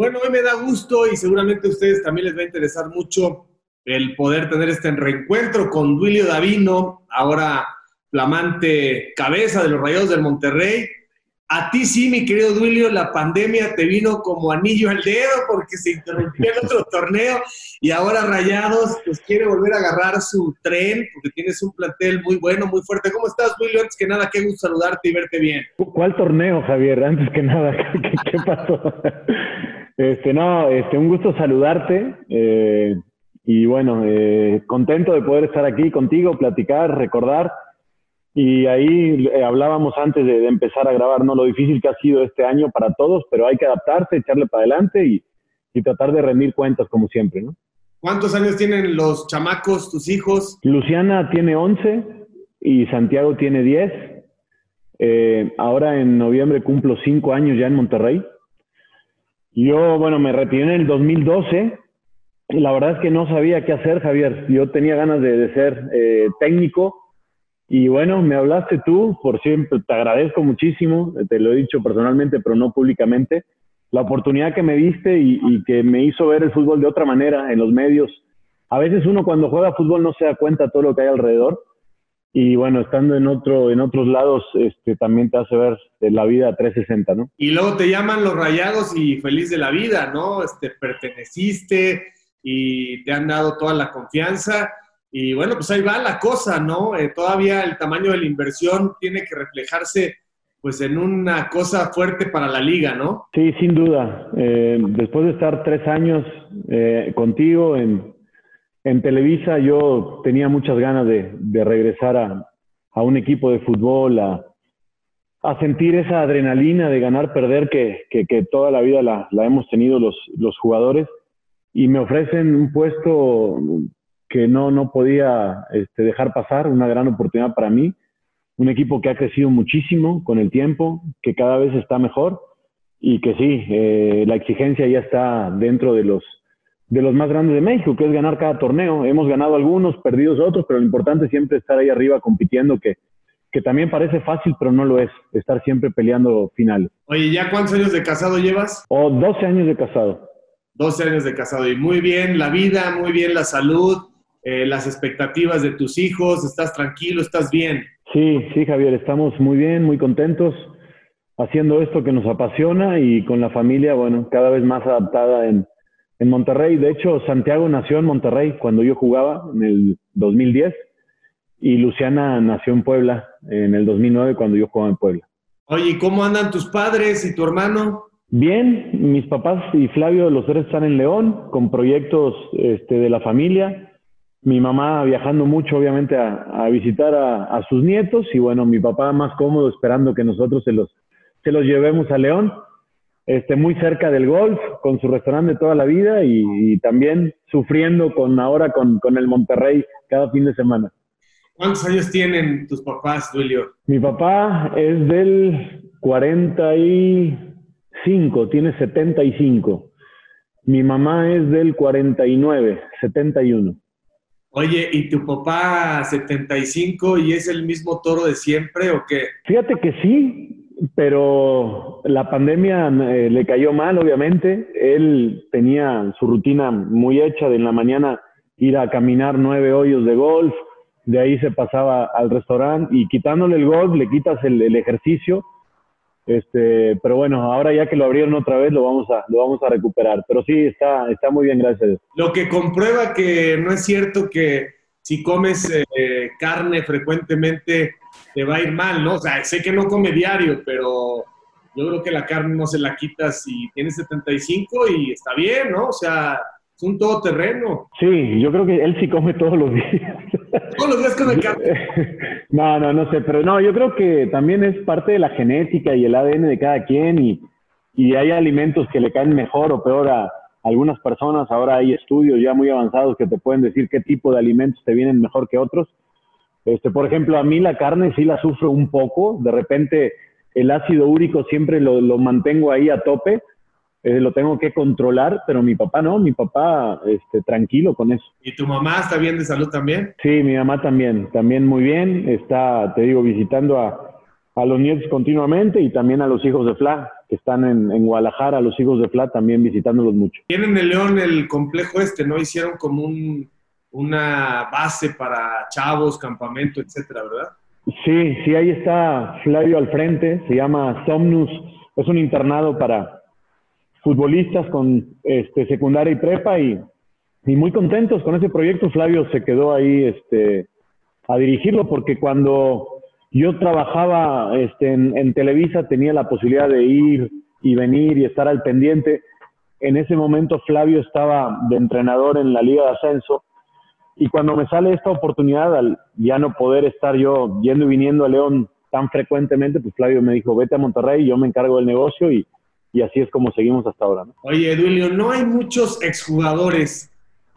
Bueno, hoy me da gusto y seguramente a ustedes también les va a interesar mucho el poder tener este reencuentro con Duilio Davino, ahora flamante cabeza de los Rayados del Monterrey. A ti sí, mi querido Duilio, la pandemia te vino como anillo al dedo porque se interrumpió el otro torneo y ahora Rayados pues quiere volver a agarrar su tren porque tienes un plantel muy bueno, muy fuerte. ¿Cómo estás, Duilio? Antes que nada, qué gusto saludarte y verte bien. ¿Cuál torneo, Javier? Antes que nada, ¿qué, pasó? Este, no, este, un gusto saludarte eh, y bueno, eh, contento de poder estar aquí contigo, platicar, recordar y ahí eh, hablábamos antes de, empezar a grabar, ¿no? Lo difícil que ha sido este año para todos, pero hay que adaptarse, echarle para adelante y, tratar de rendir cuentas como siempre, ¿no? ¿Cuántos años tienen los chamacos, tus hijos? Luciana tiene 11 y Santiago tiene 10. Eh, ahora en noviembre cumplo 5 años ya en Monterrey. Yo, bueno, me retiré en el 2012. Y la verdad es que no sabía qué hacer, Javier. Yo tenía ganas de, ser eh, técnico y bueno, me hablaste tú, por siempre, te agradezco muchísimo, te lo he dicho personalmente, pero no públicamente, la oportunidad que me diste y, que me hizo ver el fútbol de otra manera en los medios. A veces uno cuando juega fútbol no se da cuenta de todo lo que hay alrededor y bueno, estando en otro en otros lados este, también te hace ver la vida 360, ¿no? Y luego te llaman los rayados y feliz de la vida, ¿no? Este, perteneciste y te han dado toda la confianza y bueno, pues ahí va la cosa, ¿no? Eh, todavía el tamaño de la inversión tiene que reflejarse pues en una cosa fuerte para la liga, ¿no? Sí, sin duda. Eh, después de estar tres años eh, contigo en, en, Televisa, yo tenía muchas ganas de, regresar a, un equipo de fútbol, a, sentir esa adrenalina de ganar, perder que, toda la vida la, hemos tenido los, los jugadores. Y me ofrecen un puesto que no, no podía este, dejar pasar, una gran oportunidad para mí. Un equipo que ha crecido muchísimo con el tiempo, que cada vez está mejor y que sí, eh, la exigencia ya está dentro de los, de los más grandes de México, que es ganar cada torneo. Hemos ganado algunos, perdidos otros, pero lo importante es siempre estar ahí arriba compitiendo, que, que también parece fácil, pero no lo es, estar siempre peleando finales. Oye, ¿ya cuántos años de casado llevas? O oh, 12 años de casado. 12 años de casado y muy bien la vida, muy bien la salud, eh, las expectativas de tus hijos? ¿Estás tranquilo? ¿Estás bien? Sí, sí, Javier, estamos muy bien, muy contentos haciendo esto que nos apasiona y con la familia, bueno, cada vez más adaptada en, en Monterrey. De hecho, Santiago nació en Monterrey cuando yo jugaba en el 2010 y Luciana nació en Puebla en el 2009 cuando yo jugaba en Puebla. Oye, ¿cómo andan tus padres y tu hermano? Bien, mis papás y Flavio, los tres están en León con proyectos este, de la familia mi mamá viajando mucho, obviamente, a, visitar a, sus nietos y bueno, mi papá más cómodo esperando que nosotros se los, se los llevemos a León, este, muy cerca del golf, con su restaurante toda la vida y, también sufriendo con ahora con, con, el Monterrey cada fin de semana. ¿Cuántos años tienen tus papás, Julio? Mi papá es del 45, tiene 75. Mi mamá es del 49, 71. Oye, ¿y tu papá 75 y es el mismo toro de siempre o qué? Fíjate que sí, pero la pandemia eh, le cayó mal, obviamente. Él tenía su rutina muy hecha de en la mañana ir a caminar nueve hoyos de golf, de ahí se pasaba al restaurante y quitándole el golf le quitas el, el ejercicio este, pero bueno, ahora ya que lo abrieron otra vez, lo vamos a, lo vamos a recuperar. Pero sí, está, está muy bien, gracias. Lo que comprueba que no es cierto que si comes eh, carne frecuentemente te va a ir mal, ¿no? O sea, sé que no come diario, pero yo creo que la carne no se la quita si tienes 75 y está bien, ¿no? O sea, es un todoterreno. Sí, yo creo que él sí come todos los días. Todos los días come carne. no, no, no sé, pero no, yo creo que también es parte de la genética y el ADN de cada quien y, y hay alimentos que le caen mejor o peor a algunas personas. Ahora hay estudios ya muy avanzados que te pueden decir qué tipo de alimentos te vienen mejor que otros. Este, por ejemplo, a mí la carne sí la sufro un poco. De repente el ácido úrico siempre lo, lo mantengo ahí a tope eh, lo tengo que controlar, pero mi papá no, mi papá este, tranquilo con eso. ¿Y tu mamá está bien de salud también? Sí, mi mamá también, también muy bien, está, te digo, visitando a, a los nietos continuamente y también a los hijos de Fla, que están en, en Guadalajara, los hijos de Fla también visitándolos mucho. Tienen el León el complejo este, ¿no? Hicieron como un, una base para chavos, campamento, etcétera, ¿verdad? Sí, sí, ahí está Flavio al frente, se llama Somnus, es un internado para futbolistas con este, secundaria y prepa y, muy contentos con ese proyecto. Flavio se quedó ahí este, a dirigirlo porque cuando yo trabajaba este, en, en, Televisa tenía la posibilidad de ir y venir y estar al pendiente. En ese momento Flavio estaba de entrenador en la Liga de Ascenso y cuando me sale esta oportunidad, al ya no poder estar yo yendo y viniendo a León tan frecuentemente, pues Flavio me dijo, vete a Monterrey, yo me encargo del negocio y, y así es como seguimos hasta ahora. ¿no? Oye, Duilio, no hay muchos exjugadores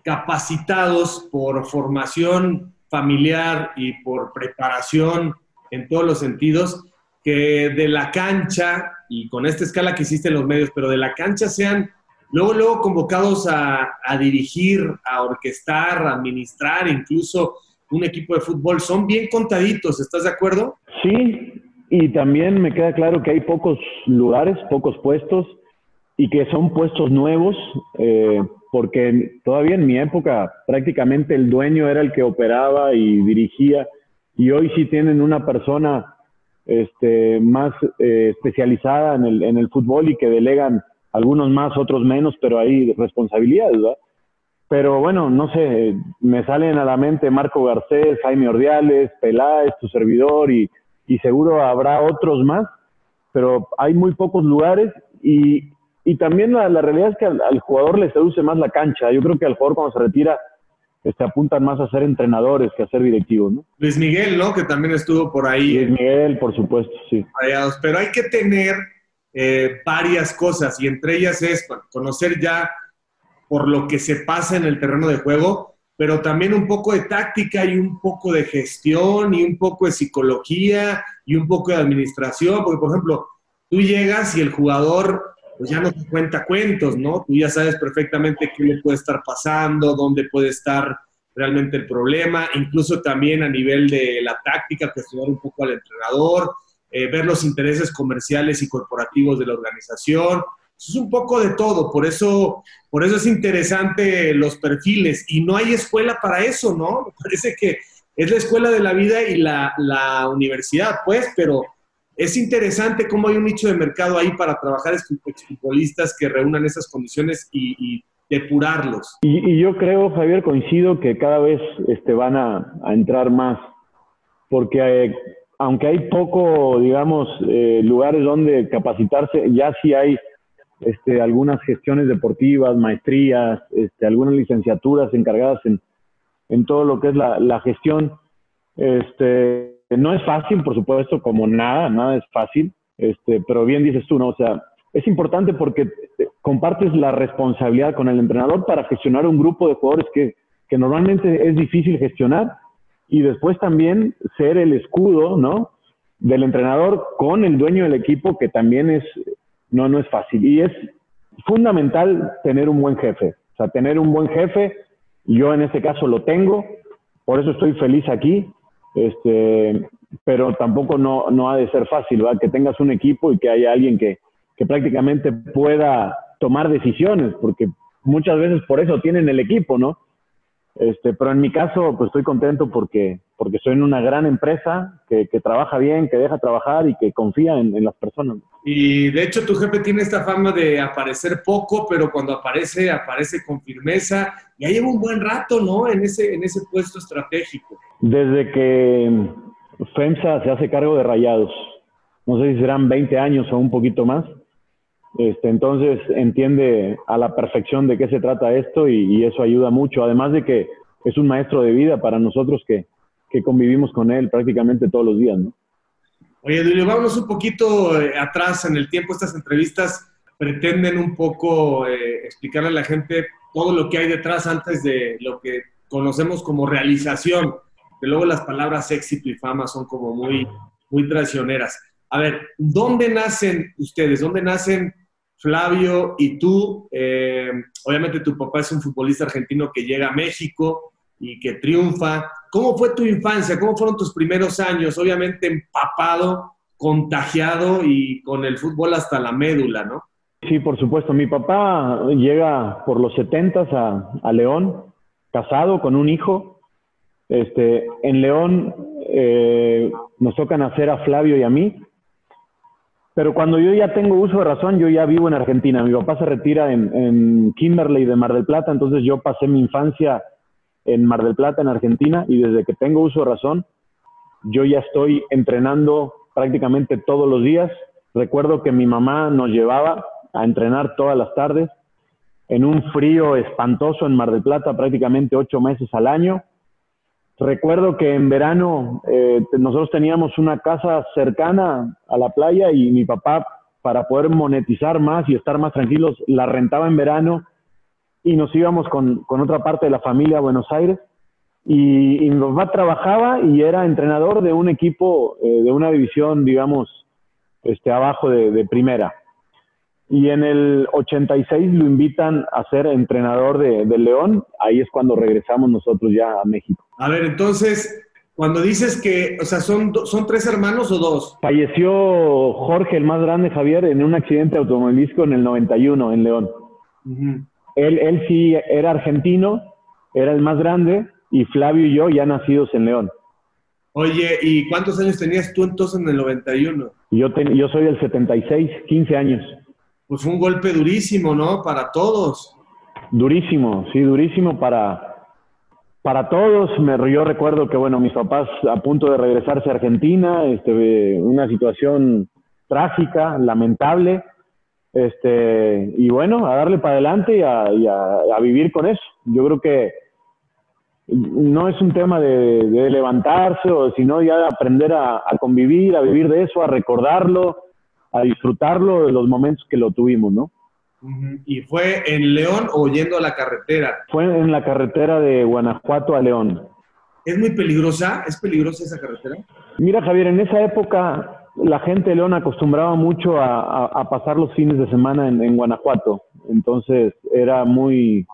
capacitados por formación familiar y por preparación en todos los sentidos, que de la cancha, y con esta escala que hiciste en los medios, pero de la cancha sean luego, luego convocados a, dirigir, a orquestar, a administrar, incluso un equipo de fútbol, son bien contaditos, ¿estás de acuerdo? Sí, y también me queda claro que hay pocos lugares, pocos puestos, y que son puestos nuevos, eh, porque todavía en mi época prácticamente el dueño era el que operaba y dirigía, y hoy sí tienen una persona este, más eh, especializada en el, en el fútbol y que delegan algunos más, otros menos, pero hay responsabilidades, ¿verdad? Pero bueno, no sé, me salen a la mente Marco Garcés, Jaime Ordiales, Peláez, tu servidor, y, y seguro habrá otros más, pero hay muy pocos lugares y, y también la, la, realidad es que al, al, jugador le seduce más la cancha. Yo creo que al jugador cuando se retira este, apuntan más a ser entrenadores que a ser directivos, ¿no? Luis Miguel, ¿no? Que también estuvo por ahí. Luis Miguel, por supuesto, sí. Pero hay que tener eh, varias cosas y entre ellas es conocer ya por lo que se pasa en el terreno de juego, pero también un poco de táctica y un poco de gestión y un poco de psicología y un poco de administración, porque por ejemplo, tú llegas y el jugador pues ya no te cuenta cuentos, ¿no? Tú ya sabes perfectamente qué le puede estar pasando, dónde puede estar realmente el problema, incluso también a nivel de la táctica, cuestionar un poco al entrenador, eh, ver los intereses comerciales y corporativos de la organización. Es un poco de todo, por eso, por eso es interesante los perfiles y no hay escuela para eso, ¿no? Parece que es la escuela de la vida y la, la universidad, pues, pero es interesante cómo hay un nicho de mercado ahí para trabajar futbolistas que reúnan esas condiciones y, y depurarlos. Y, yo creo, Javier, coincido que cada vez este, van a, a entrar más, porque eh, aunque hay poco, digamos, eh, lugares donde capacitarse, ya sí hay este, algunas gestiones deportivas, maestrías, este, algunas licenciaturas encargadas en, en todo lo que es la, la, gestión. Este, no es fácil, por supuesto, como nada, nada es fácil, este, pero bien dices tú, ¿no? O sea, es importante porque compartes la responsabilidad con el entrenador para gestionar un grupo de jugadores que, que normalmente es difícil gestionar y después también ser el escudo, ¿no? Del entrenador con el dueño del equipo, que también es, no, no es fácil. Y es fundamental tener un buen jefe. O sea, tener un buen jefe, yo en este caso lo tengo, por eso estoy feliz aquí, este, pero tampoco no, no ha de ser fácil, ¿verdad? Que tengas un equipo y que haya alguien que, que prácticamente pueda tomar decisiones, porque muchas veces por eso tienen el equipo, ¿no? Este, pero en mi caso, pues estoy contento porque, porque soy en una gran empresa que, que trabaja bien, que deja trabajar y que confía en, en, las personas. Y de hecho tu jefe tiene esta fama de aparecer poco, pero cuando aparece, aparece con firmeza. Ya lleva un buen rato, ¿no? En ese, en ese puesto estratégico. Desde que FEMSA se hace cargo de rayados. No sé si serán 20 años o un poquito más. Este, entonces entiende a la perfección de qué se trata esto y, y, eso ayuda mucho, además de que es un maestro de vida para nosotros que, que convivimos con él prácticamente todos los días. ¿no? Oye, Dulio, vámonos un poquito eh, atrás en el tiempo. Estas entrevistas pretenden un poco eh, explicarle a la gente todo lo que hay detrás antes de lo que conocemos como realización, que luego las palabras éxito y fama son como muy, muy traicioneras. A ver, ¿dónde nacen ustedes? ¿Dónde nacen Flavio y tú, eh, obviamente tu papá es un futbolista argentino que llega a México y que triunfa. ¿Cómo fue tu infancia? ¿Cómo fueron tus primeros años? Obviamente empapado contagiado y con el fútbol hasta la médula, ¿no? Sí, por supuesto. Mi papá llega por los 70 a, a León, casado con un hijo. Este, en León eh, nos toca nacer a Flavio y a mí. Pero cuando yo ya tengo uso de razón, yo ya vivo en Argentina. Mi papá se retira en, Kimberley de Mar del Plata, entonces yo pasé mi infancia en Mar del Plata, en Argentina, y desde que tengo uso de razón, yo ya estoy entrenando prácticamente todos los días. Recuerdo que mi mamá nos llevaba a entrenar todas las tardes en un frío espantoso en Mar del Plata, prácticamente ocho meses al año. Recuerdo que en verano eh, nosotros teníamos una casa cercana a la playa y mi papá, para poder monetizar más y estar más tranquilos, la rentaba en verano y nos íbamos con, con otra parte de la familia a Buenos Aires. Y, mi papá trabajaba y era entrenador de un equipo eh, de una división, digamos, este, abajo de, primera. Y en el 86 lo invitan a ser entrenador de, de, León. Ahí es cuando regresamos nosotros ya a México. A ver, entonces, cuando dices que, o sea, ¿son, son tres hermanos o dos? Falleció Jorge, el más grande, Javier, en un accidente automovilístico en el 91 en León. Uh -huh. él, él sí era argentino, era el más grande, y Flavio y yo ya nacidos en León. Oye, ¿y cuántos años tenías tú entonces en el 91? Yo, ten, yo soy del 76, 15 años. Pues fue un golpe durísimo, ¿no? Para todos. Durísimo, sí, durísimo para, para todos. Me, yo recuerdo que, bueno, mis papás a punto de regresarse a Argentina, este, una situación trágica, lamentable. Este, y bueno, a darle para adelante y a, a, vivir con eso. Yo creo que no es un tema de, levantarse, o sino ya de aprender a, convivir, a vivir de eso, a recordarlo, a disfrutarlo de los momentos que lo tuvimos, ¿no? ¿Y fue en León o yendo a la carretera? Fue en la carretera de Guanajuato a León. ¿Es muy peligrosa? ¿Es peligrosa esa carretera? Mira, Javier, en esa época la gente de León acostumbraba mucho a, a, a pasar los fines de semana en, en Guanajuato. Entonces era muy,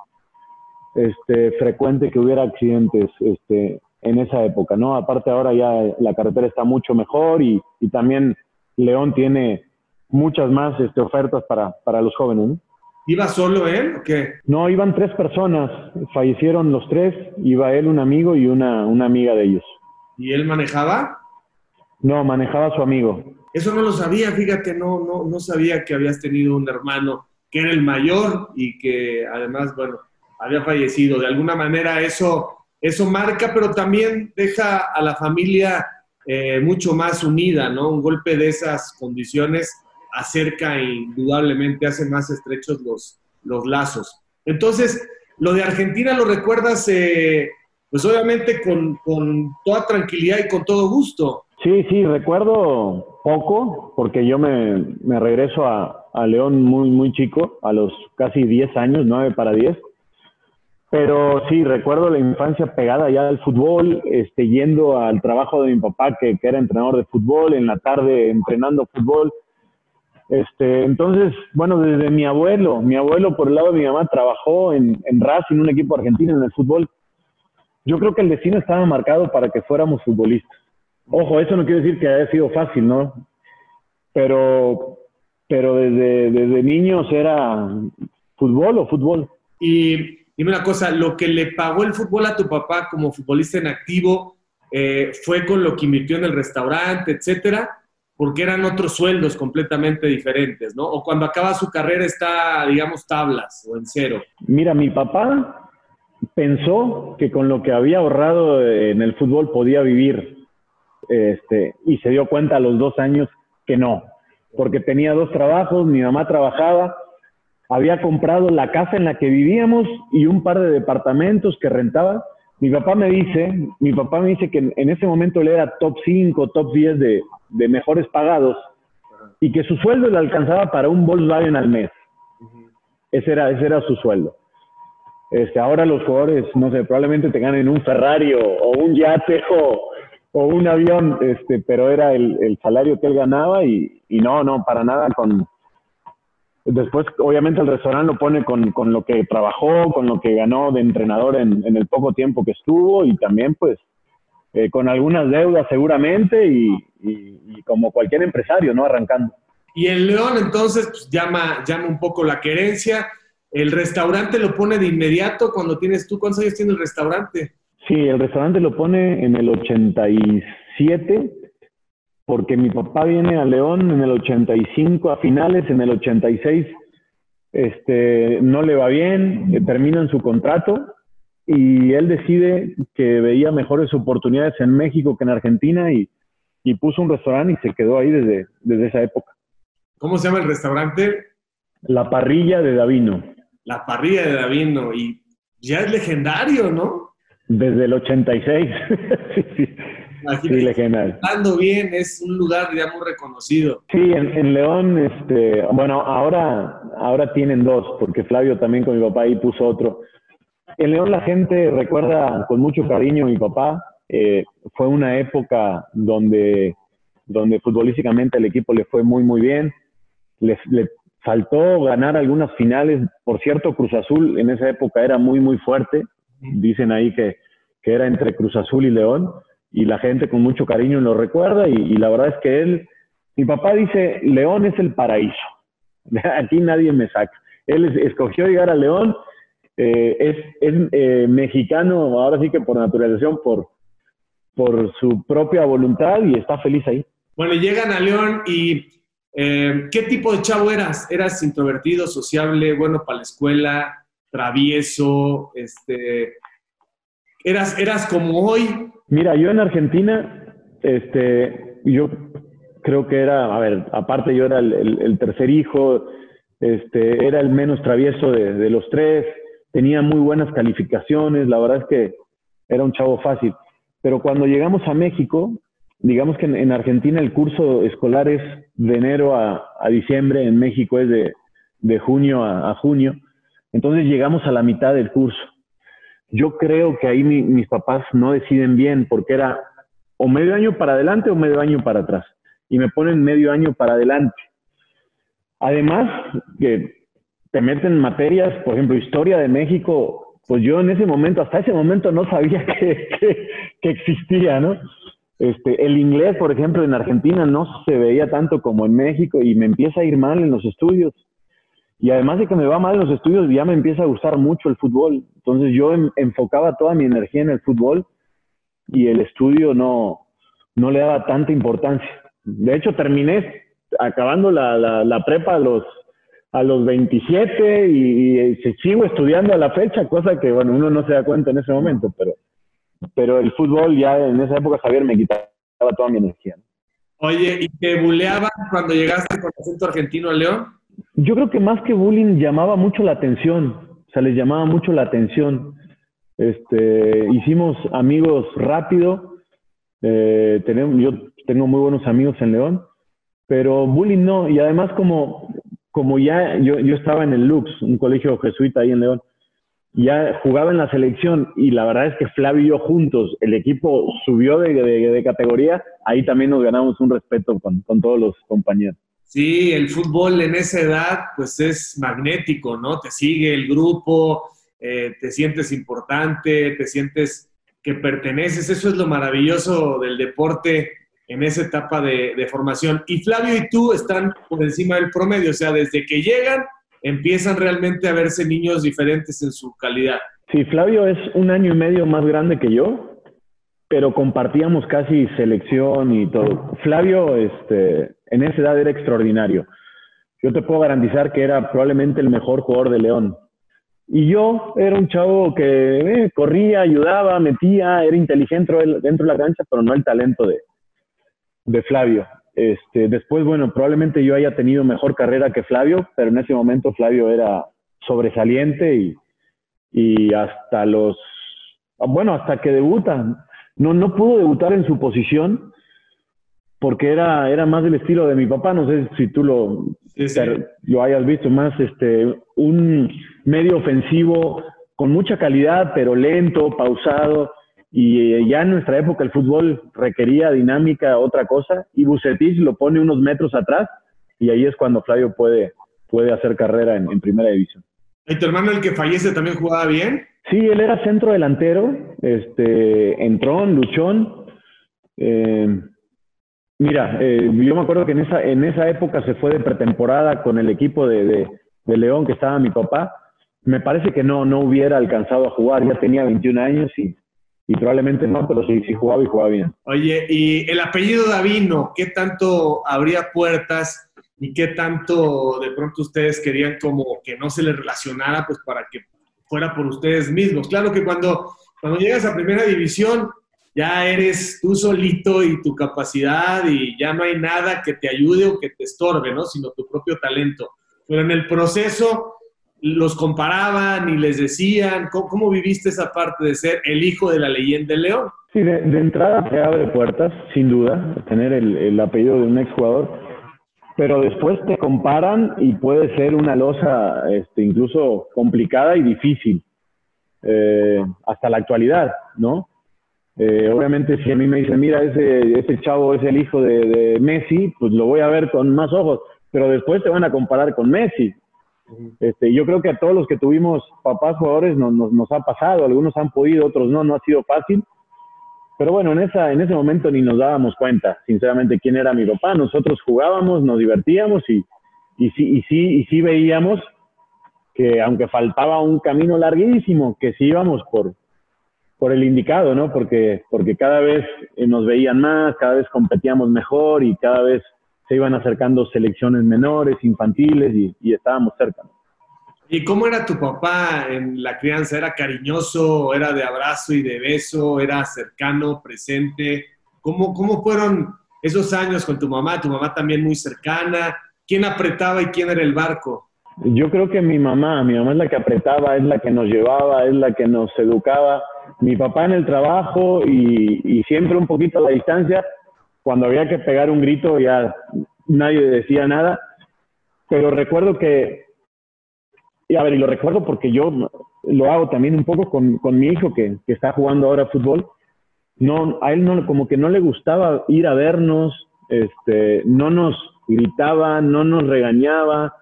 este, frecuente que hubiera accidentes este, en esa época, ¿no? Aparte ahora ya la carretera está mucho mejor y, y también León tiene muchas más este, ofertas para, para los jóvenes, ¿no? ¿Iba solo él o qué? No, iban tres personas, fallecieron los tres, iba él, un amigo y una, una amiga de ellos. ¿Y él manejaba? No, manejaba su amigo. Eso no lo sabía, fíjate, no, no, no sabía que habías tenido un hermano que era el mayor y que además, bueno, había fallecido. De alguna manera eso, eso marca, pero también deja a la familia eh, mucho más unida, ¿no? Un golpe de esas condiciones acerca e indudablemente, hace más estrechos los, los lazos. Entonces, lo de Argentina lo recuerdas, eh, pues obviamente con, con, toda tranquilidad y con todo gusto. Sí, sí, recuerdo poco, porque yo me, me regreso a, a León muy, muy chico, a los casi 10 años, 9 para 10 pero sí, recuerdo la infancia pegada ya al fútbol, este, yendo al trabajo de mi papá, que, que, era entrenador de fútbol, en la tarde entrenando fútbol. Este, entonces, bueno, desde mi abuelo, mi abuelo por el lado de mi mamá trabajó en, en Racing, un equipo argentino en el fútbol. Yo creo que el destino estaba marcado para que fuéramos futbolistas. Ojo, eso no quiere decir que haya sido fácil, ¿no? Pero, pero desde, desde niños era fútbol o fútbol. Y Dime una cosa, lo que le pagó el fútbol a tu papá como futbolista en activo eh, fue con lo que invirtió en el restaurante, etcétera, porque eran otros sueldos completamente diferentes, ¿no? O cuando acaba su carrera está, digamos, tablas o en cero. Mira, mi papá pensó que con lo que había ahorrado en el fútbol podía vivir, este, y se dio cuenta a los dos años que no, porque tenía dos trabajos, mi mamá trabajaba había comprado la casa en la que vivíamos y un par de departamentos que rentaba. Mi papá me dice, mi papá me dice que en ese momento él era top 5, top 10 de, de mejores pagados y que su sueldo le alcanzaba para un Volkswagen al mes. Ese era, ese era su sueldo. Este, ahora los jugadores, no sé, probablemente te ganen un Ferrari o, o un yate o, o, un avión, este, pero era el, el salario que él ganaba y, y no, no, para nada con, Después, obviamente, el restaurante lo pone con, con, lo que trabajó, con lo que ganó de entrenador en, en, el poco tiempo que estuvo y también, pues, eh, con algunas deudas seguramente y, como cualquier empresario, ¿no? Arrancando. Y el León entonces pues, llama, llama un poco la querencia. ¿El restaurante lo pone de inmediato cuando tienes tú? ¿Cuántos años tiene el restaurante? Sí, el restaurante lo pone en el 87, porque mi papá viene a León en el 85 a finales, en el 86 este, no le va bien, eh, termina en su contrato y él decide que veía mejores oportunidades en México que en Argentina y, puso un restaurante y se quedó ahí desde, desde esa época. ¿Cómo se llama el restaurante? La parrilla de Davino. La parrilla de Davino y ya es legendario, ¿no? Desde el 86. sí, sí. Sí, legendario. Estando bien, es un lugar ya muy reconocido. Sí, en, León, este, bueno, ahora, ahora tienen dos, porque Flavio también con mi papá ahí puso otro. En León la gente recuerda con mucho cariño a mi papá. Eh, fue una época donde, donde futbolísticamente el equipo le fue muy, muy bien. Le, le faltó ganar algunas finales. Por cierto, Cruz Azul en esa época era muy, muy fuerte. Dicen ahí que, que era entre Cruz Azul y León. Y la gente con mucho cariño lo recuerda. Y, la verdad es que él, mi papá dice, León es el paraíso. Aquí nadie me saca. Él escogió llegar a León eh, es, es eh, mexicano, ahora sí que por naturalización, por, por su propia voluntad y está feliz ahí. Bueno, llegan a León y eh, ¿qué tipo de chavo eras? ¿Eras introvertido, sociable, bueno para la escuela, travieso? Este, ¿eras, ¿Eras como hoy? Mira, yo en Argentina, este, yo creo que era, a ver, aparte yo era el, tercer hijo, este, era el menos travieso de, de los tres tenía muy buenas calificaciones, la verdad es que era un chavo fácil. Pero cuando llegamos a México, digamos que en, Argentina el curso escolar es de enero a, diciembre, en México es de, junio a, junio, entonces llegamos a la mitad del curso. Yo creo que ahí mis papás no deciden bien porque era o medio año para adelante o medio año para atrás. Y me ponen medio año para adelante. Además, que te meten materias, por ejemplo, historia de México, pues yo en ese momento, hasta ese momento no sabía que, que, existía, ¿no? Este, el inglés, por ejemplo, en Argentina no se veía tanto como en México y me empieza a ir mal en los estudios. Y además de que me va mal los estudios, ya me empieza a gustar mucho el fútbol. Entonces yo enfocaba toda mi energía en el fútbol y el estudio no, no le daba tanta importancia. De hecho, terminé acabando la, la, prepa a los a los 27 y, sigo estudiando a la fecha, cosa que, bueno, uno no se da cuenta en ese momento, pero, pero el fútbol ya en esa época, Javier, me quitaba toda mi energía. Oye, ¿y te buleaban cuando llegaste con acento argentino a León? Yo creo que más que bullying llamaba mucho la atención, o sea, les llamaba mucho la atención. Este, hicimos amigos rápido, eh, tenemos, yo tengo muy buenos amigos en León, pero bullying no, y además como ya yo, estaba en el Lux, un colegio jesuita ahí en León, ya jugaba en la selección y la verdad es que Flavio y yo juntos, el equipo subió de, de, categoría, ahí también nos ganamos un respeto con, todos los compañeros. Sí, el fútbol en esa edad pues es magnético, ¿no? Te sigue el grupo, eh, te sientes importante, te sientes que perteneces, eso es lo maravilloso del deporte en esa etapa de, formación. Y Flavio y tú están por encima del promedio, o sea, desde que llegan empiezan realmente a verse niños diferentes en su calidad. Sí, Flavio es un año y medio más grande que yo, pero compartíamos casi selección y todo. Flavio, este, en esa edad era extraordinario. Yo te puedo garantizar que era probablemente el mejor jugador de León. Y yo era un chavo que eh, corría, ayudaba, metía, era inteligente dentro de la cancha, pero no el talento de, Flavio. Este, después, bueno, probablemente yo haya tenido mejor carrera que Flavio, pero en ese momento Flavio era sobresaliente y, y hasta los, bueno, hasta que debuta, no, no pudo debutar en su posición porque era, era más del estilo de mi papá, no sé si tú lo, lo hayas visto, más este, un medio ofensivo con mucha calidad, pero lento, pausado, y eh, ya en nuestra época el fútbol requería dinámica, otra cosa, y Bucetich lo pone unos metros atrás y ahí es cuando Flavio puede, puede hacer carrera en, primera división. ¿Y tu hermano el que fallece también jugaba bien? Sí, él era centro delantero, este, entrón, luchón. Eh, mira, eh, yo me acuerdo que en esa, en esa época se fue de pretemporada con el equipo de, de, de, León que estaba mi papá. Me parece que no, no hubiera alcanzado a jugar, ya tenía 21 años y, y probablemente no, pero sí, sí jugaba y jugaba bien. Oye, y el apellido Davino, ¿qué tanto abría puertas y qué tanto de pronto ustedes querían como que no se le relacionara pues para que fuera por ustedes mismos. Claro que cuando, cuando llegas a primera división ya eres tú solito y tu capacidad y ya no hay nada que te ayude o que te estorbe, ¿no? Sino tu propio talento. Pero en el proceso los comparaban y les decían, ¿cómo, viviste esa parte de ser el hijo de la leyenda de León? Sí, de, entrada te abre puertas, sin duda, tener el, el apellido de un exjugador pero después te comparan y puede ser una losa este, incluso complicada y difícil eh, hasta la actualidad, ¿no? Eh, obviamente si a mí me dicen, mira, ese, ese chavo es el hijo de, Messi, pues lo voy a ver con más ojos, pero después te van a comparar con Messi. Este, yo creo que a todos los que tuvimos papás jugadores nos, nos, nos ha pasado, algunos han podido, otros no, no ha sido fácil, pero bueno, en, esa, en ese momento ni nos dábamos cuenta, sinceramente, quién era mi papá. Nosotros jugábamos, nos divertíamos y, y, sí, y, sí, y sí veíamos que aunque faltaba un camino larguísimo, que sí íbamos por, por el indicado, ¿no? Porque, porque cada vez eh, nos veían más, cada vez competíamos mejor y cada vez se iban acercando selecciones menores, infantiles y, y estábamos cerca. ¿Y cómo era tu papá en la crianza? ¿Era cariñoso? ¿Era de abrazo y de beso? ¿Era cercano, presente? ¿Cómo, cómo fueron esos años con tu mamá? ¿Tu mamá también muy cercana? ¿Quién apretaba y quién era el barco? Yo creo que mi mamá, mi mamá es la que apretaba, es la que nos llevaba, es la que nos educaba. Mi papá en el trabajo y, siempre un poquito a la distancia. Cuando había que pegar un grito ya nadie decía nada. Pero recuerdo que y a ver, y lo recuerdo porque yo lo hago también un poco con, mi hijo que, está jugando ahora fútbol. No, a él no, como que no le gustaba ir a vernos, este, no nos gritaba, no nos regañaba,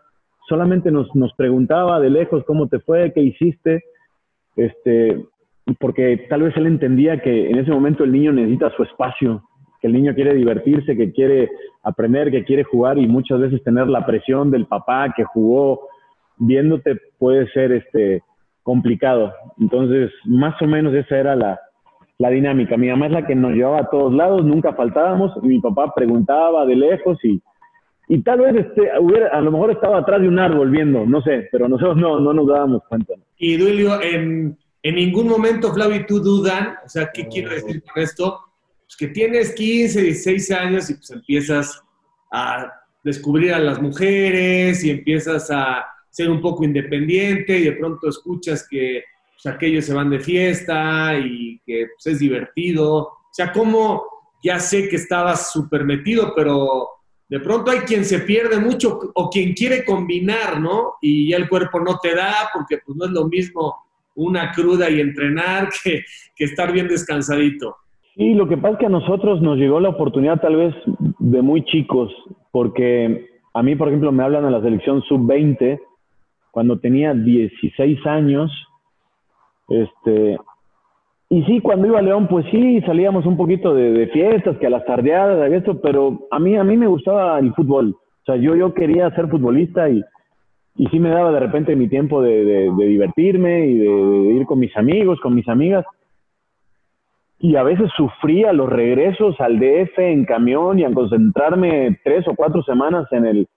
solamente nos, nos preguntaba de lejos cómo te fue, qué hiciste, este, porque tal vez él entendía que en ese momento el niño necesita su espacio, que el niño quiere divertirse, que quiere aprender, que quiere jugar y muchas veces tener la presión del papá que jugó viéndote puede ser este complicado. Entonces, más o menos esa era la, la dinámica. Mi mamá es la que nos llevaba a todos lados, nunca faltábamos, y mi papá preguntaba de lejos y, y tal vez este, hubiera, a lo mejor estaba atrás de un árbol viendo, no sé, pero nosotros no, no nos dábamos cuenta. Y Duilio, en, en ningún momento, Flavio, tú dudan, o sea, ¿qué quiero decir con esto? Pues que tienes 15, 16 años y pues empiezas a descubrir a las mujeres y empiezas a ser un poco independiente y de pronto escuchas que pues, aquellos se van de fiesta y que pues, es divertido. O sea, como ya sé que estabas súper metido, pero de pronto hay quien se pierde mucho o quien quiere combinar, ¿no? Y ya el cuerpo no te da porque pues no es lo mismo una cruda y entrenar que, estar bien descansadito. Y lo que pasa es que a nosotros nos llegó la oportunidad tal vez de muy chicos, porque a mí, por ejemplo, me hablan de la selección sub-20 cuando tenía 16 años. Este, y sí, cuando iba a León, pues sí, salíamos un poquito de, fiestas, que a las tardeadas, esto, pero a mí, a mí me gustaba el fútbol. O sea, yo, yo quería ser futbolista y, y sí me daba de repente mi tiempo de, de, divertirme y de, ir con mis amigos, con mis amigas. Y a veces sufría los regresos al DF en camión y a concentrarme tres o cuatro semanas en el,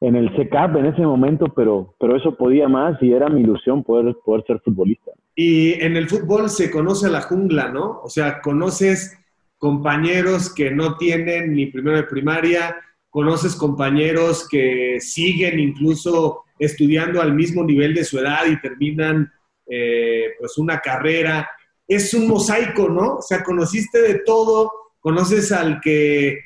en el CECAP en ese momento, pero, pero eso podía más y era mi ilusión poder, poder ser futbolista. Y en el fútbol se conoce la jungla, ¿no? O sea, conoces compañeros que no tienen ni primero de primaria, conoces compañeros que siguen incluso estudiando al mismo nivel de su edad y terminan eh, pues una carrera. Es un mosaico, ¿no? O sea, conociste de todo, conoces al que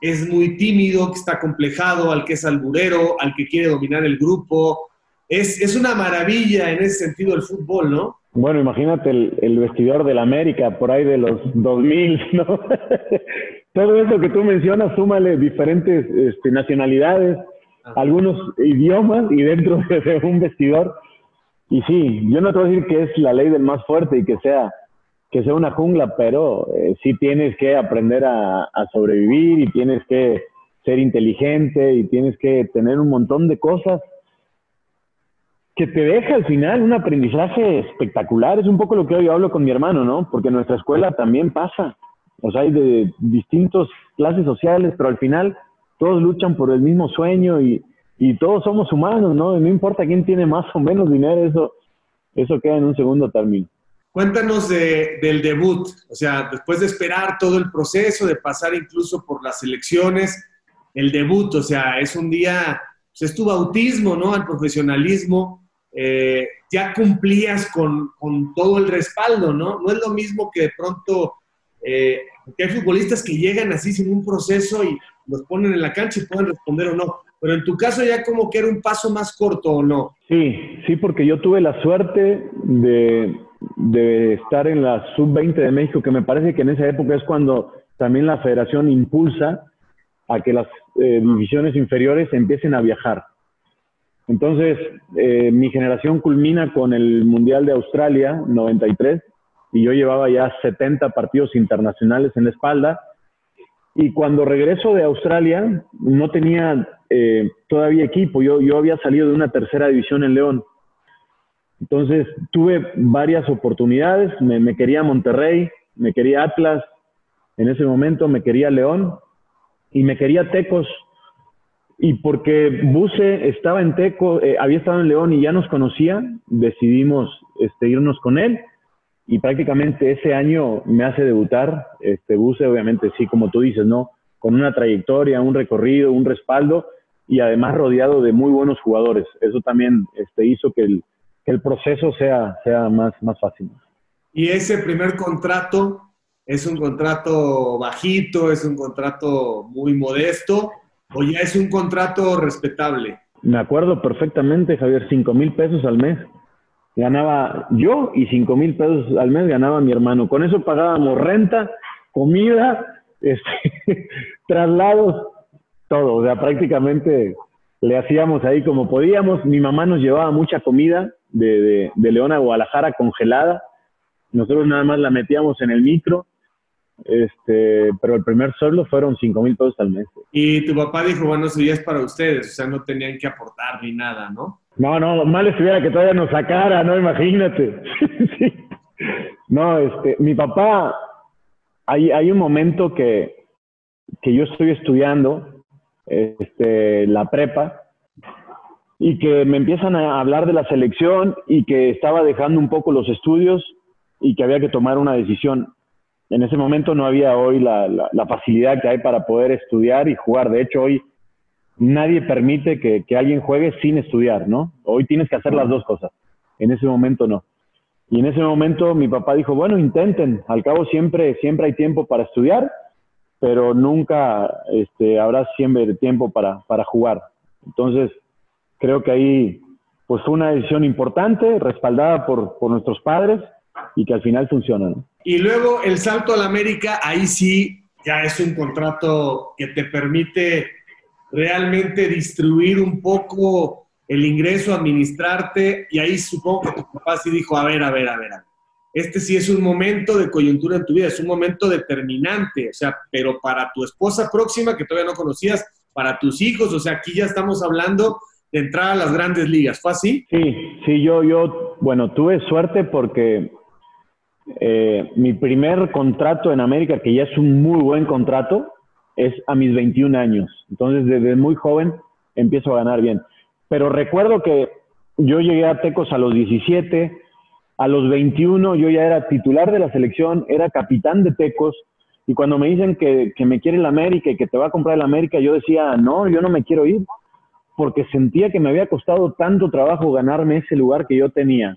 es muy tímido, que está complejado, al que es alburero, al que quiere dominar el grupo. Es, es una maravilla en ese sentido el fútbol, ¿no? Bueno, imagínate el, el vestidor del América por ahí de los 2000, ¿no? Todo eso que tú mencionas, súmale diferentes este, nacionalidades, algunos idiomas y dentro de un vestidor. y sí, yo no te voy a decir que es la ley del más fuerte y que sea, que sea una jungla, pero eh, sí tienes que aprender a, sobrevivir y tienes que ser inteligente y tienes que tener un montón de cosas que te deja al final un aprendizaje espectacular. Es un poco lo que hoy hablo con mi hermano, ¿no? Porque nuestra escuela también pasa. O sea, hay de distintas clases sociales, pero al final todos luchan por el mismo sueño y, y todos somos humanos, ¿no? No importa quién tiene más o menos dinero, eso, eso queda en un segundo término. Cuéntanos del debut, o sea, después de esperar todo el proceso, de pasar incluso por las elecciones, el debut, o sea, es un día, pues es tu bautismo, ¿no? Al profesionalismo, eh, ya cumplías con, con, todo el respaldo, ¿no? No es lo mismo que de pronto, eh, hay futbolistas que llegan así sin un proceso y los ponen en la cancha y pueden responder o no. Pero en tu caso ya como que era un paso más corto o no. Sí, sí, porque yo tuve la suerte de, estar en la sub-20 de México, que me parece que en esa época es cuando también la federación impulsa a que las eh, divisiones inferiores empiecen a viajar. Entonces, eh, mi generación culmina con el Mundial de Australia 93 y yo llevaba ya 70 partidos internacionales en la espalda y cuando regreso de Australia, no tenía eh, todavía equipo. Yo, yo había salido de una tercera división en León. Entonces tuve varias oportunidades. Me, quería Monterrey, me quería Atlas, en ese momento me quería León y me quería Tecos. Y porque Buse estaba en Teco, eh, había estado en León y ya nos conocía, decidimos este, irnos con él y prácticamente ese año me hace debutar. Este Buse, obviamente, sí, como tú dices, ¿no? Con una trayectoria, un recorrido, un respaldo y además rodeado de muy buenos jugadores. Eso también este, hizo que el, que el proceso sea, sea más, más fácil. Y ese primer contrato es un contrato bajito, es un contrato muy modesto, o ya es un contrato respetable. Me acuerdo perfectamente, Javier, 5 mil pesos al mes ganaba yo y cinco mil pesos al mes ganaba mi hermano. Con eso pagábamos renta, comida, este, traslados, todo. O sea, prácticamente le hacíamos ahí como podíamos. Mi mamá nos llevaba mucha comida de, de, de León a Guadalajara congelada. Nosotros nada más la metíamos en el micro. Este, pero el primer sueldo fueron cinco mil pesos al mes. Y tu papá dijo, bueno, eso ya es para ustedes, o sea, no tenían que aportar ni nada, ¿no? No, no, mal estuviera que todavía nos sacara, ¿no? Imagínate. No, este, mi papá, hay, hay un momento que, que yo estoy estudiando este, la prepa y que me empiezan a hablar de la selección y que estaba dejando un poco los estudios y que había que tomar una decisión. En ese momento no había hoy la, la, la facilidad que hay para poder estudiar y jugar. De hecho, hoy nadie permite que, alguien juegue sin estudiar, ¿no? Hoy tienes que hacer las dos cosas. En ese momento no. Y en ese momento mi papá dijo, bueno, intenten. Al cabo siempre, siempre hay tiempo para estudiar, pero nunca este, habrá siempre tiempo para, para jugar. Entonces, creo que ahí pues fue una decisión importante, respaldada por, por nuestros padres y que al final funciona. ¿no? Y luego el salto a la América, ahí sí ya es un contrato que te permite realmente distribuir un poco el ingreso, administrarte, y ahí supongo que tu papá sí dijo, a ver, a ver, a ver, este sí es un momento de coyuntura en tu vida, es un momento determinante, o sea, pero para tu esposa próxima que todavía no conocías, para tus hijos, o sea, aquí ya estamos hablando de entrar a las grandes ligas, ¿fue así? Sí, sí, yo, yo, bueno, tuve suerte porque eh, mi primer contrato en América, que ya es un muy buen contrato, es a mis 21 años. Entonces, desde muy joven empiezo a ganar bien. Pero recuerdo que yo llegué a Tecos a los 17, a los 21 yo ya era titular de la selección, era capitán de Tecos, y cuando me dicen que, que me quiere el América y que te va a comprar el América, yo decía, no, yo no me quiero ir, porque sentía que me había costado tanto trabajo ganarme ese lugar que yo tenía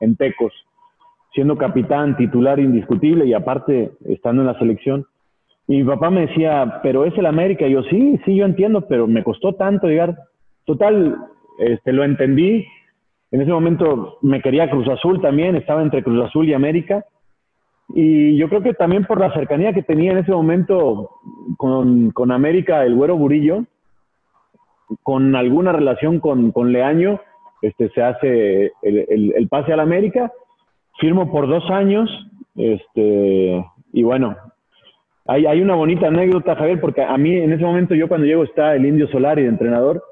en Tecos, siendo capitán, titular indiscutible y aparte estando en la selección. Y mi papá me decía, pero es el América. Y yo, sí, sí, yo entiendo, pero me costó tanto llegar. Total, este, lo entendí. En ese momento me quería Cruz Azul también, estaba entre Cruz Azul y América. Y yo creo que también por la cercanía que tenía en ese momento con, con América, el Güero Burillo, con alguna relación con, con Leaño, este, se hace el, el, pase al América, firmo por dos años, este, y bueno, hay, hay una bonita anécdota, Javier, porque a mí en ese momento yo cuando llego está el Indio Solari de entrenador,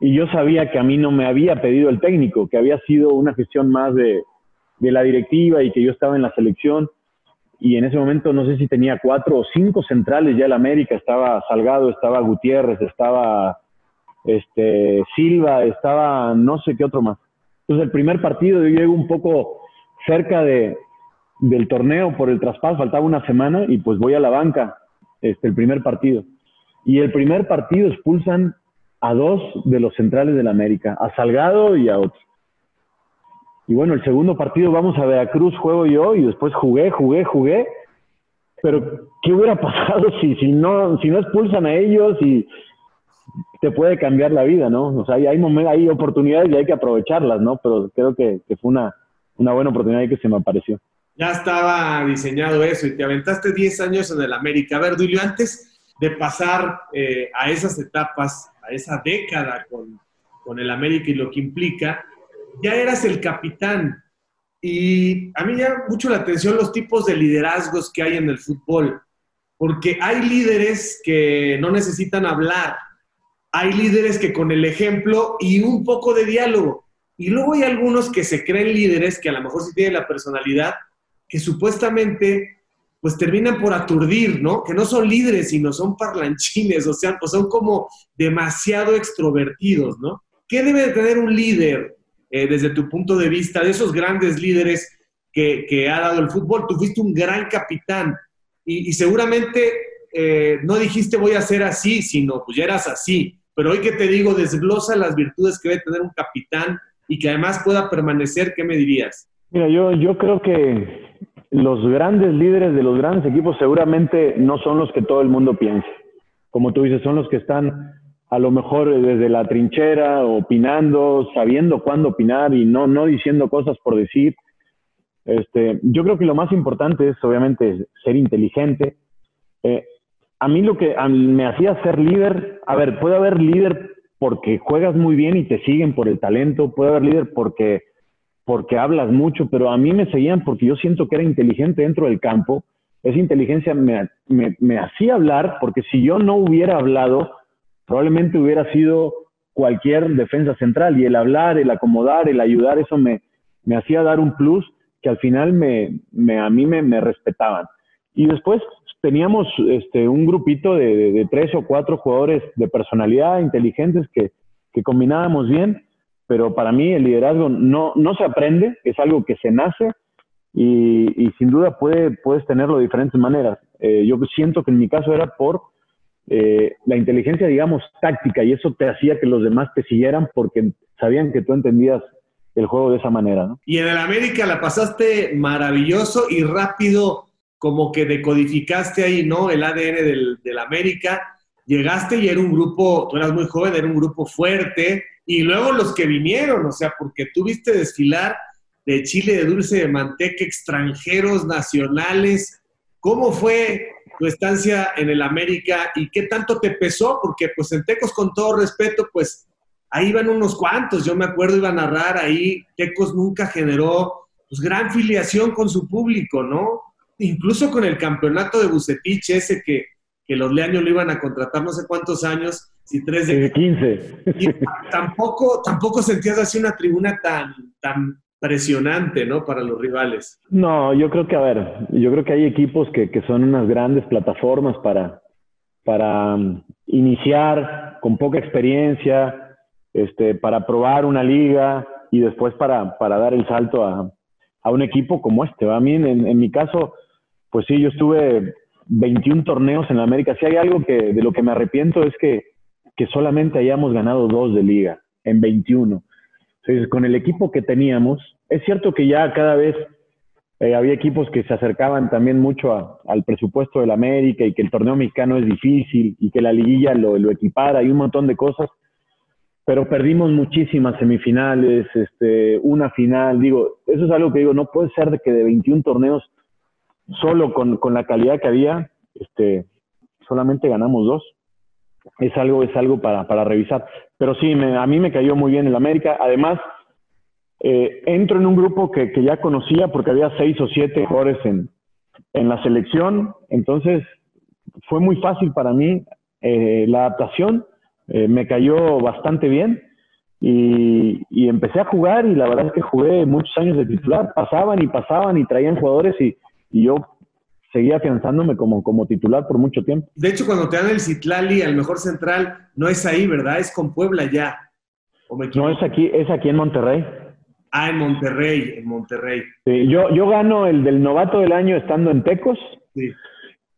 y yo sabía que a mí no me había pedido el técnico, que había sido una gestión más de, de la directiva y que yo estaba en la selección y en ese momento no sé si tenía cuatro o cinco centrales ya el América, estaba Salgado, estaba Gutiérrez, estaba este, Silva, estaba no sé qué otro más. Entonces el primer partido yo llego un poco cerca de, del torneo por el traspaso, faltaba una semana y pues voy a la banca, este, el primer partido. Y el primer partido expulsan a dos de los centrales del América, a Salgado y a otro. Y bueno, el segundo partido vamos a Veracruz, juego yo y después jugué, jugué, jugué. Pero, ¿qué hubiera pasado si, si, no, si no expulsan a ellos y te puede cambiar la vida, ¿no? O sea, hay, hay, oportunidades y hay que aprovecharlas, ¿no? Pero creo que, que fue una, una buena oportunidad que se me apareció. Ya estaba diseñado eso y te aventaste 10 años en el América. A ver, Dulio, antes de pasar eh, a esas etapas, a esa década con, con el América y lo que implica, ya eras el capitán. Y a mí llama mucho la atención los tipos de liderazgos que hay en el fútbol, porque hay líderes que no necesitan hablar, hay líderes que con el ejemplo y un poco de diálogo, y luego hay algunos que se creen líderes, que a lo mejor sí tienen la personalidad, que supuestamente pues terminan por aturdir, ¿no? Que no son líderes, sino son parlanchines, o sea, pues son como demasiado extrovertidos, ¿no? ¿Qué debe de tener un líder eh, desde tu punto de vista, de esos grandes líderes que, ha dado el fútbol. Tú fuiste un gran capitán y, seguramente eh, no dijiste voy a ser así, sino pues ya eras así. Pero hoy que te digo, desglosa las virtudes que debe tener un capitán y que además pueda permanecer, ¿qué me dirías? Mira, yo, yo creo que los grandes líderes de los grandes equipos seguramente no son los que todo el mundo piensa. Como tú dices, son los que están a lo mejor desde la trinchera, opinando, sabiendo cuándo opinar y no, no diciendo cosas por decir. Este, yo creo que lo más importante es obviamente ser inteligente. Eh, a mí lo que me hacía ser líder, a ver, puede haber líder porque juegas muy bien y te siguen por el talento, puede haber líder porque, porque hablas mucho, pero a mí me seguían porque yo siento que era inteligente dentro del campo. Esa inteligencia me, me, me hacía hablar porque si yo no hubiera hablado, probablemente hubiera sido cualquier defensa central y el hablar, el acomodar, el ayudar, eso me, me hacía dar un plus que al final me, me a mí me, me, respetaban. Y después teníamos este, un grupito de, de, tres o cuatro jugadores de personalidad inteligentes que, que combinábamos bien, pero para mí el liderazgo no, no se aprende, es algo que se nace y, sin duda puede, puedes tenerlo de diferentes maneras. Eh, yo siento que en mi caso era por eh, la inteligencia, digamos, táctica, y eso te hacía que los demás te siguieran porque sabían que tú entendías el juego de esa manera. Y en el América la pasaste maravilloso y rápido, como que decodificaste ahí, ¿no? El ADN del, del América. Llegaste y era un grupo, tú eras muy joven, era un grupo fuerte, y luego los que vinieron, o sea, porque tú viste desfilar de chile de dulce de manteca, extranjeros, nacionales. ¿Cómo fue tu estancia en el América y qué tanto te pesó, porque pues en Tecos, con todo respeto, pues ahí iban unos cuantos, yo me acuerdo, iba a narrar ahí, Tecos nunca generó pues gran filiación con su público, ¿no? Incluso con el campeonato de Bucetich, ese que, que los leaños lo iban a contratar no sé cuántos años, si tres de... 15. Y tampoco, tampoco sentías así una tribuna tan, tan presionante, ¿no? Para los rivales. No, yo creo que, a ver, yo creo que hay equipos que, que son unas grandes plataformas para, para um, iniciar con poca experiencia, este, para probar una liga y después para, para dar el salto a, a un equipo como este. A mí, en, en, mi caso, pues sí, yo estuve 21 torneos en América. Si hay algo que de lo que me arrepiento es que, que solamente hayamos ganado dos de liga en 21 entonces, con el equipo que teníamos, es cierto que ya cada vez eh, había equipos que se acercaban también mucho al presupuesto del América y que el torneo mexicano es difícil y que la liguilla lo, lo equipara y un montón de cosas, pero perdimos muchísimas semifinales, este, una final, digo, eso es algo que digo, no puede ser de que de 21 torneos, solo con, con la calidad que había, este, solamente ganamos dos. Es algo, es algo para, para revisar. Pero sí, a mí me cayó muy bien el América. Además, eh, entro en un grupo que, que, ya conocía porque había seis o siete jugadores en, en la selección. Entonces, fue muy fácil para mí eh, la adaptación. Eh, me cayó bastante bien. Y, y, empecé a jugar y la verdad es que jugué muchos años de titular. Pasaban y pasaban y traían jugadores y, y yo seguía afianzándome como, como titular por mucho tiempo. De hecho, cuando te dan el Citlali, al mejor central, no es ahí, ¿verdad? Es con Puebla ya. no, es aquí, es aquí en Monterrey. Ah, en Monterrey, en Monterrey. Sí, yo, yo gano el del novato del año estando en Tecos. Sí.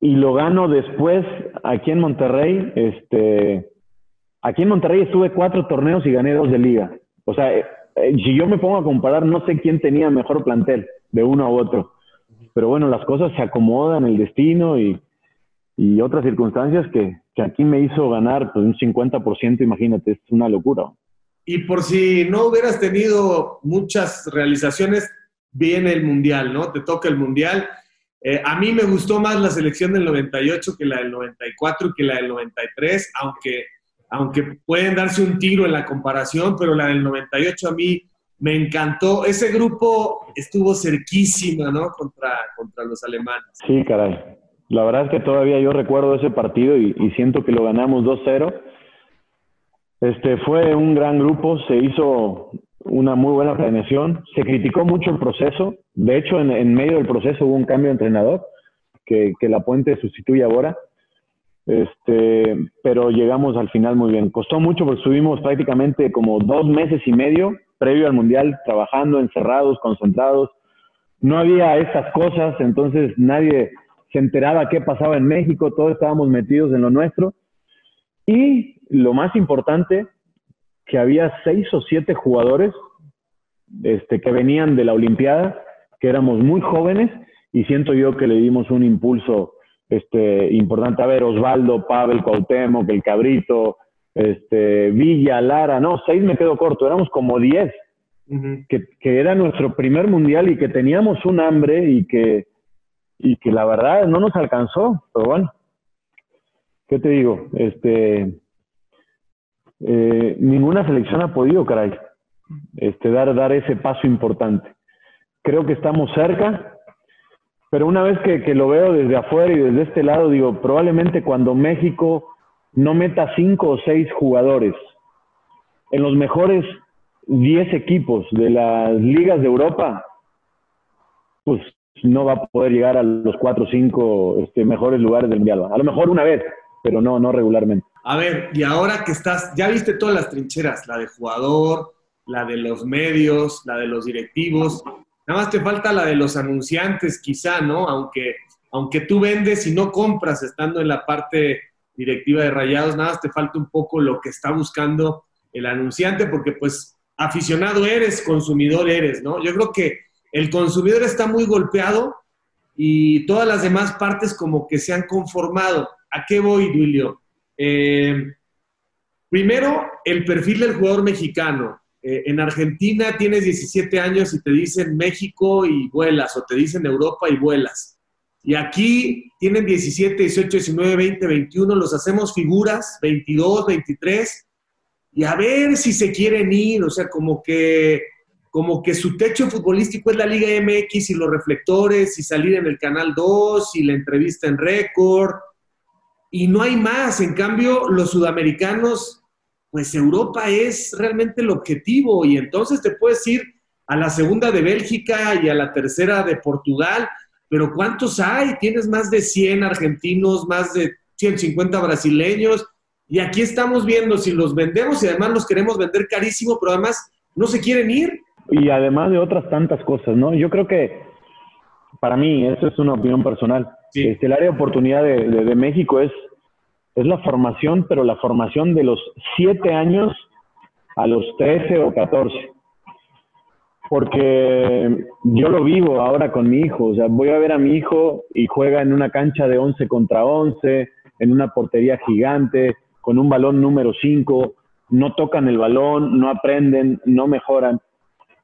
Y lo gano después aquí en Monterrey. Este, aquí en Monterrey estuve cuatro torneos y gané dos de liga. O sea, eh, eh, si yo me pongo a comparar, no sé quién tenía mejor plantel de uno u otro pero bueno, las cosas se acomodan, el destino y, y otras circunstancias que, que, aquí me hizo ganar pues, un 50%, imagínate, es una locura. Y por si no hubieras tenido muchas realizaciones, viene el Mundial, ¿no? Te toca el Mundial. Eh, a mí me gustó más la selección del 98 que la del 94 y que la del 93, aunque, aunque pueden darse un tiro en la comparación, pero la del 98 a mí me encantó. Ese grupo estuvo cerquísima, ¿no? Contra, contra los alemanes. Sí, caray. La verdad es que todavía yo recuerdo ese partido y, siento que lo ganamos 2-0. Este fue un gran grupo, se hizo una muy buena planeación, se criticó mucho el proceso. De hecho, en, medio del proceso hubo un cambio de entrenador que, La Puente sustituye ahora. Este, pero llegamos al final muy bien. Costó mucho porque estuvimos prácticamente como dos meses y medio previo al Mundial trabajando, encerrados, concentrados. No había esas cosas, entonces nadie se enteraba qué pasaba en México, todos estábamos metidos en lo nuestro. Y lo más importante, que había seis o siete jugadores este, que venían de la Olimpiada, que éramos muy jóvenes, y siento yo que le dimos un impulso este, importante. A ver, Osvaldo, Pavel, Cuauhtémoc, El Cabrito, este, Villa, Lara, no, seis me quedo corto, éramos como diez, que, que, era nuestro primer mundial y que teníamos un hambre y que, y que la verdad no nos alcanzó, pero bueno, ¿qué te digo? Este, eh, ninguna selección ha podido, caray, este, dar, dar ese paso importante. Creo que estamos cerca, pero una vez que, que lo veo desde afuera y desde este lado, digo, probablemente cuando México no meta cinco o seis jugadores en los mejores diez equipos de las ligas de Europa, pues no va a poder llegar a los cuatro o cinco este, mejores lugares del mundial. A lo mejor una vez, pero no, no regularmente. A ver, y ahora que estás, ya viste todas las trincheras, la de jugador, la de los medios, la de los directivos. Nada más te falta la de los anunciantes, quizá, ¿no? Aunque, aunque tú vendes y no compras estando en la parte directiva de Rayados, nada, te falta un poco lo que está buscando el anunciante, porque pues aficionado eres, consumidor eres, ¿no? Yo creo que el consumidor está muy golpeado y todas las demás partes como que se han conformado. ¿A qué voy, Duilio? Eh, primero, el perfil del jugador mexicano. Eh, en Argentina tienes 17 años y te dicen México y vuelas, o te dicen Europa y vuelas. Y aquí tienen 17, 18, 19, 20, 21, los hacemos figuras, 22, 23, y a ver si se quieren ir, o sea, como que, como que su techo futbolístico es la Liga MX y los reflectores, y salir en el Canal 2, y la entrevista en récord, y no hay más. En cambio, los sudamericanos, pues Europa es realmente el objetivo, y entonces te puedes ir a la segunda de Bélgica y a la tercera de Portugal, pero ¿cuántos hay? Tienes más de 100 argentinos, más de 150 brasileños, y aquí estamos viendo si los vendemos y además los queremos vender carísimo, pero además no se quieren ir. Y además de otras tantas cosas, ¿no? Yo creo que para mí, eso es una opinión personal, este, el área de oportunidad de, de México es, es la formación, pero la formación de los 7 años a los 13 o 14 porque yo lo vivo ahora con mi hijo. O sea, voy a ver a mi hijo y juega en una cancha de 11 contra 11, en una portería gigante, con un balón número 5. No tocan el balón, no aprenden, no mejoran.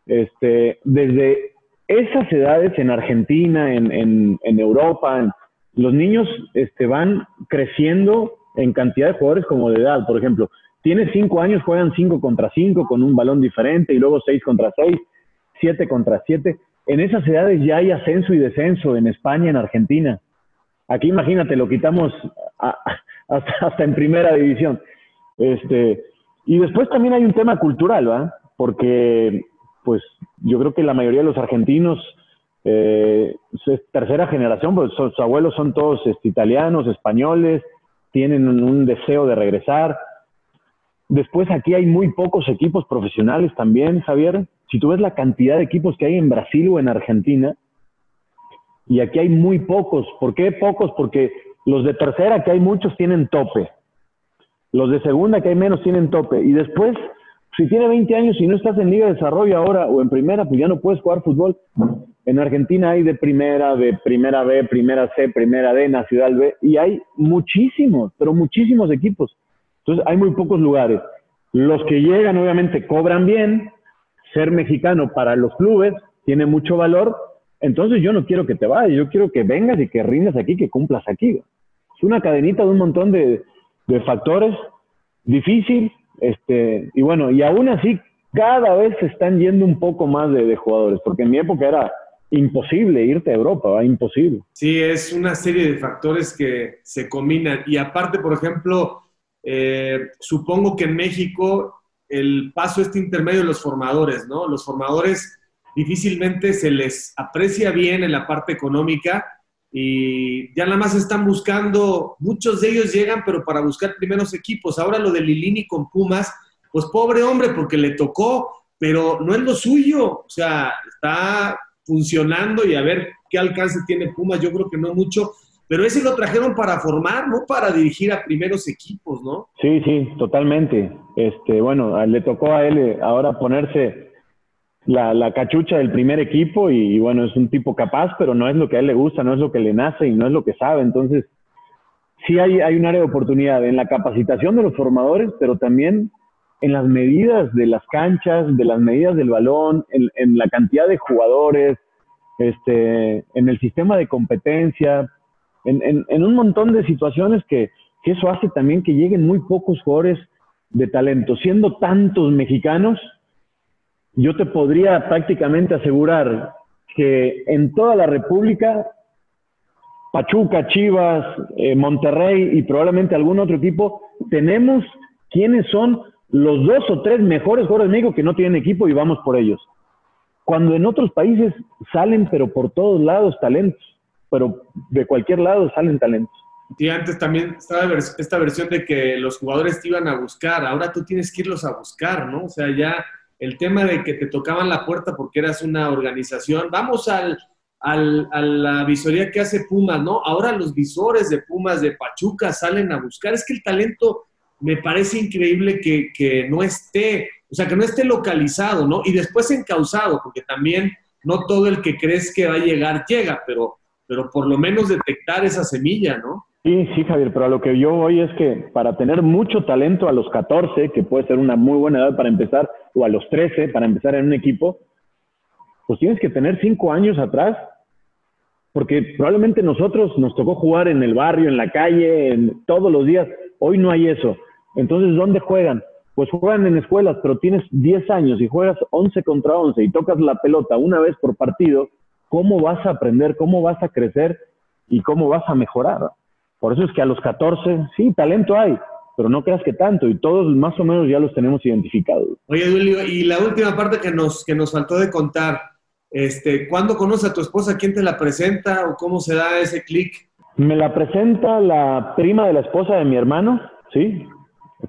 Este, desde esas edades en Argentina, en, en, en Europa, los niños este, van creciendo en cantidad de jugadores como de edad. Por ejemplo, tiene cinco años, juegan cinco contra cinco con un balón diferente y luego seis contra seis, siete contra siete. En esas edades ya hay ascenso y descenso en España, en Argentina. Aquí imagínate, lo quitamos hasta, en primera división. Este, y después también hay un tema cultural, ¿va? Porque, pues, yo creo que la mayoría de los argentinos eh, es tercera generación, pues sus abuelos son todos este, italianos, españoles, tienen un, deseo de regresar. Después aquí hay muy pocos equipos profesionales también, Javier. Si tú ves la cantidad de equipos que hay en Brasil o en Argentina, y aquí hay muy pocos. ¿Por qué pocos? Porque los de tercera, que hay muchos, tienen tope. Los de segunda, que hay menos, tienen tope. Y después, si tiene 20 años y no estás en Liga de Desarrollo ahora o en primera, pues ya no puedes jugar fútbol. En Argentina hay de primera, de primera B, primera C, primera D, Nacional B, y hay muchísimos, pero muchísimos equipos. Entonces hay muy pocos lugares. Los que llegan obviamente cobran bien, ser mexicano para los clubes tiene mucho valor, entonces yo no quiero que te vayas, yo quiero que vengas y que rindas aquí, que cumplas aquí. Es una cadenita de un montón de, factores, difícil, este, y bueno, y aún así cada vez se están yendo un poco más de, de jugadores, porque en mi época era imposible irte a Europa, ¿va? imposible. Sí, es una serie de factores que se combinan. Y aparte, por ejemplo, eh, supongo que en México el paso este intermedio de los formadores, ¿no? Los formadores difícilmente se les aprecia bien en la parte económica y ya nada más están buscando, muchos de ellos llegan, pero para buscar primeros equipos. Ahora lo de Lilini con Pumas, pues pobre hombre, porque le tocó, pero no es lo suyo. O sea, está funcionando y a ver qué alcance tiene Pumas, yo creo que no mucho, pero ese lo trajeron para formar, no para dirigir a primeros equipos, ¿no? Sí, sí, totalmente. Este, bueno, le tocó a él eh, ahora ponerse la, cachucha del primer equipo y, bueno, es un tipo capaz, pero no es lo que a él le gusta, no es lo que le nace y no es lo que sabe. Entonces, sí hay, hay un área de oportunidad en la capacitación de los formadores, pero también en las medidas de las canchas, de las medidas del balón, en, la cantidad de jugadores, este, en el sistema de competencia, en, un montón de situaciones que, eso hace también que lleguen muy pocos jugadores de talento. Siendo tantos mexicanos, yo te podría prácticamente asegurar que en toda la República, Pachuca, Chivas, eh, Monterrey y probablemente algún otro equipo, tenemos quienes son los dos o tres mejores jugadores de México que no tienen equipo y vamos por ellos. Cuando en otros países salen, pero por todos lados, talentos, pero de cualquier lado salen talentos. Y antes también estaba esta versión de que los jugadores te iban a buscar, ahora tú tienes que irlos a buscar, ¿no? O sea, ya el tema de que te tocaban la puerta porque eras una organización, vamos al, al, a la visoría que hace Pumas, ¿no? Ahora los visores de Pumas, de Pachuca, salen a buscar, es que el talento me parece increíble que, no esté, o sea, que no esté localizado, ¿no? Y después encausado, porque también no todo el que crees que va a llegar llega, pero, pero por lo menos detectar esa semilla, ¿no? Sí, sí, Javier, pero a lo que yo voy es que para tener mucho talento a los 14, que puede ser una muy buena edad para empezar, o a los 13 para empezar en un equipo, pues tienes que tener cinco años atrás, porque probablemente nosotros nos tocó jugar en el barrio, en la calle, en, todos los días. Hoy no hay eso. Entonces, ¿dónde juegan? Pues juegan en escuelas, pero tienes 10 años y juegas 11 contra 11 y tocas la pelota una vez por partido, ¿cómo vas a aprender? ¿Cómo vas a crecer? ¿Y cómo vas a mejorar? Por eso es que a los 14, sí, talento hay, pero no creas que tanto, y todos más o menos ya los tenemos identificados. Oye, Julio, y la última parte que nos, que nos faltó de contar, este, ¿cuándo conoces a tu esposa? ¿Quién te la presenta o cómo se da ese clic? Me la presenta la prima de la esposa de mi hermano, ¿sí?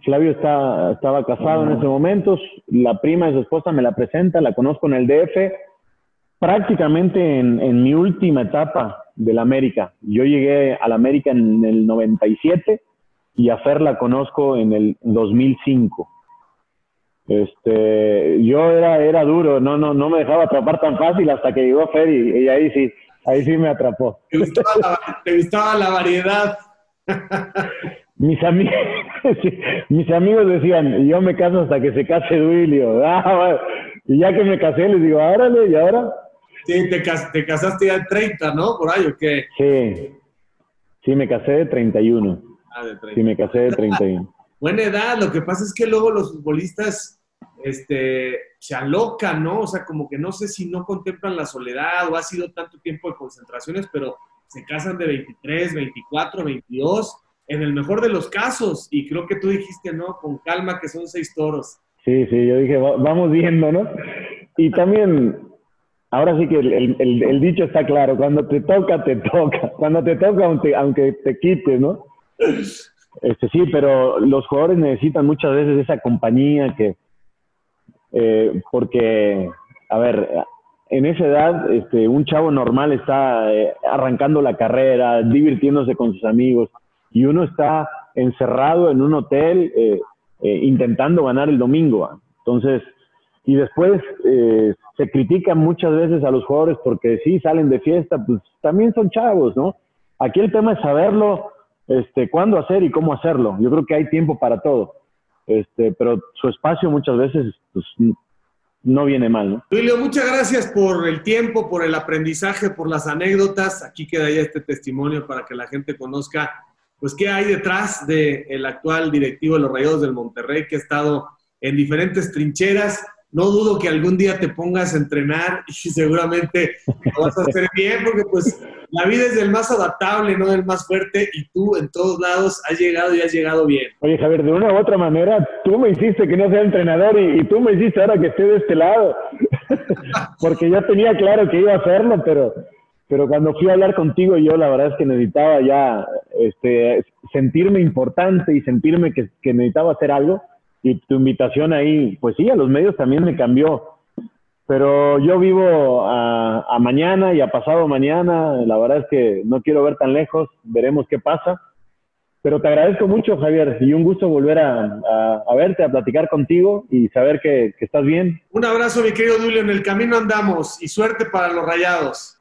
Flavio está, estaba casado en ese momento, la prima de su esposa me la presenta, la conozco en el DF, prácticamente en, mi última etapa del América. Yo llegué al América en el 97 y a Fer la conozco en el 2005. Este, yo era, era duro, no, no, no me dejaba atrapar tan fácil hasta que llegó Fer y, ahí sí, ahí sí me atrapó. ¿Te gustaba la variedad? mis amigos, mis amigos decían, yo me caso hasta que se case Duilio. Ah, y ya que me casé, les digo, árale, ¿y ahora? Sí, te, te casaste ya en 30, ¿no? Por ahí, ¿o qué? Sí, sí, me casé de 31. Ah, de 30. Sí, me casé de 31. Buena edad, lo que pasa es que luego los futbolistas este, se alocan, ¿no? O sea, como que no sé si no contemplan la soledad o ha sido tanto tiempo de concentraciones, pero se casan de 23, 24, 22, en el mejor de los casos. Y creo que tú dijiste, ¿no? Con calma, que son seis toros. Sí, sí, yo dije, vamos viendo, ¿no? Y también, ahora sí que el, dicho está claro, cuando te toca, te toca. Cuando te toca, aunque, aunque te quites, ¿no? Este, sí, pero los jugadores necesitan muchas veces esa compañía que, eh, porque, a ver, en esa edad, este, un chavo normal está eh, arrancando la carrera, divirtiéndose con sus amigos, y uno está encerrado en un hotel eh, intentando ganar el domingo. Entonces, y después se critican muchas veces a los jugadores porque sí salen de fiesta, pues también son chavos, ¿no? Aquí el tema es saberlo, este, cuándo hacer y cómo hacerlo. Yo creo que hay tiempo para todo. Este, pero su espacio muchas veces pues, no viene mal. ¿no? Julio, muchas gracias por el tiempo, por el aprendizaje, por las anécdotas. Aquí queda ya este testimonio para que la gente conozca pues qué hay detrás del actual directivo de los Rayados del Monterrey que ha estado en diferentes trincheras no dudo que algún día te pongas a entrenar y seguramente lo vas a hacer bien, porque pues la vida es del más adaptable, no del más fuerte, y tú en todos lados has llegado y has llegado bien. Oye, Javier, de una u otra manera, tú me hiciste que no sea entrenador y, tú me hiciste ahora que esté de este lado, porque ya tenía claro que iba a hacerlo, pero, pero cuando fui a hablar contigo yo la verdad es que necesitaba ya este, sentirme importante y sentirme que, que necesitaba hacer algo y tu invitación ahí, pues sí, a los medios también me cambió. Pero yo vivo a, mañana y a pasado mañana, la verdad es que no quiero ver tan lejos, veremos qué pasa. Pero te agradezco mucho, Javier, y un gusto volver a, verte, a platicar contigo y saber que, que, estás bien. Un abrazo, mi querido Julio, en el camino andamos y suerte para los rayados.